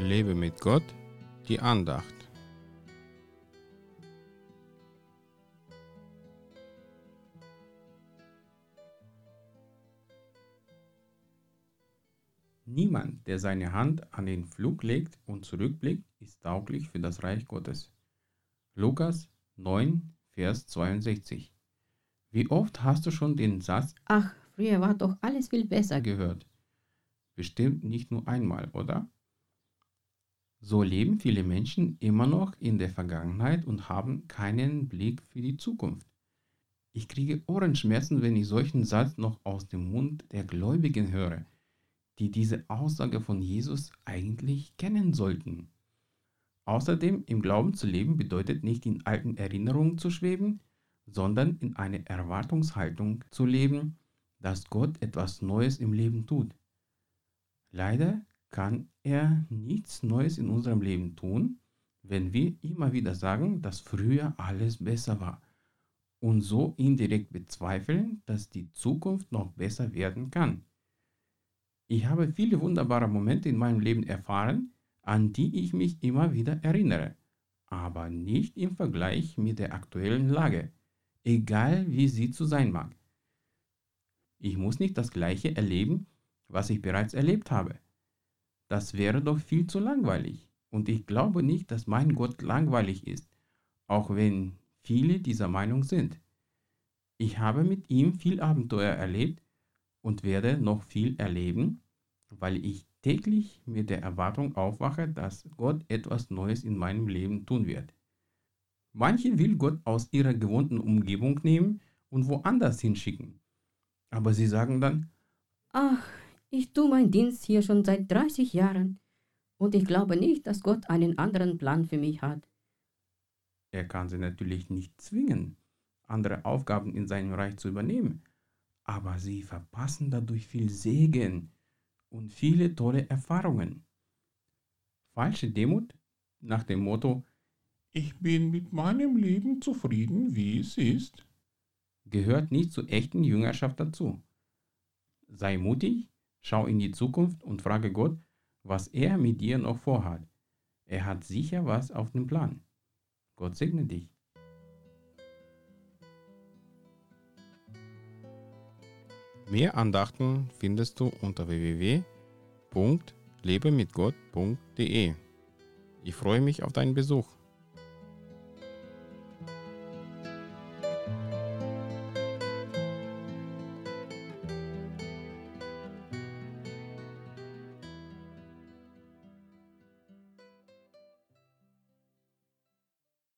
Lebe mit Gott, die Andacht. Niemand, der seine Hand an den Flug legt und zurückblickt, ist tauglich für das Reich Gottes. Lukas 9, Vers 62. Wie oft hast du schon den Satz Ach, früher war doch alles viel besser. gehört? Bestimmt nicht nur einmal, oder? So leben viele Menschen immer noch in der Vergangenheit und haben keinen Blick für die Zukunft. Ich kriege Ohrenschmerzen, wenn ich solchen Satz noch aus dem Mund der Gläubigen höre, die diese Aussage von Jesus eigentlich kennen sollten. Außerdem im Glauben zu leben bedeutet nicht in alten Erinnerungen zu schweben, sondern in einer Erwartungshaltung zu leben, dass Gott etwas Neues im Leben tut. Leider kann er nichts Neues in unserem Leben tun, wenn wir immer wieder sagen, dass früher alles besser war und so indirekt bezweifeln, dass die Zukunft noch besser werden kann. Ich habe viele wunderbare Momente in meinem Leben erfahren, an die ich mich immer wieder erinnere, aber nicht im Vergleich mit der aktuellen Lage, egal wie sie zu sein mag. Ich muss nicht das Gleiche erleben, was ich bereits erlebt habe. Das wäre doch viel zu langweilig. Und ich glaube nicht, dass mein Gott langweilig ist, auch wenn viele dieser Meinung sind. Ich habe mit ihm viel Abenteuer erlebt und werde noch viel erleben, weil ich täglich mit der Erwartung aufwache, dass Gott etwas Neues in meinem Leben tun wird. Manche will Gott aus ihrer gewohnten Umgebung nehmen und woanders hinschicken. Aber sie sagen dann, Ach, ich tue meinen Dienst hier schon seit 30 Jahren und ich glaube nicht, dass Gott einen anderen Plan für mich hat. Er kann sie natürlich nicht zwingen, andere Aufgaben in seinem Reich zu übernehmen, aber sie verpassen dadurch viel Segen und viele tolle Erfahrungen. Falsche Demut nach dem Motto Ich bin mit meinem Leben zufrieden, wie es ist. gehört nicht zur echten Jüngerschaft dazu. Sei mutig, schau in die Zukunft und frage Gott, was er mit dir noch vorhat. Er hat sicher was auf dem Plan. Gott segne dich. Mehr Andachten findest du unter www.lebemitgott.de. Ich freue mich auf deinen Besuch.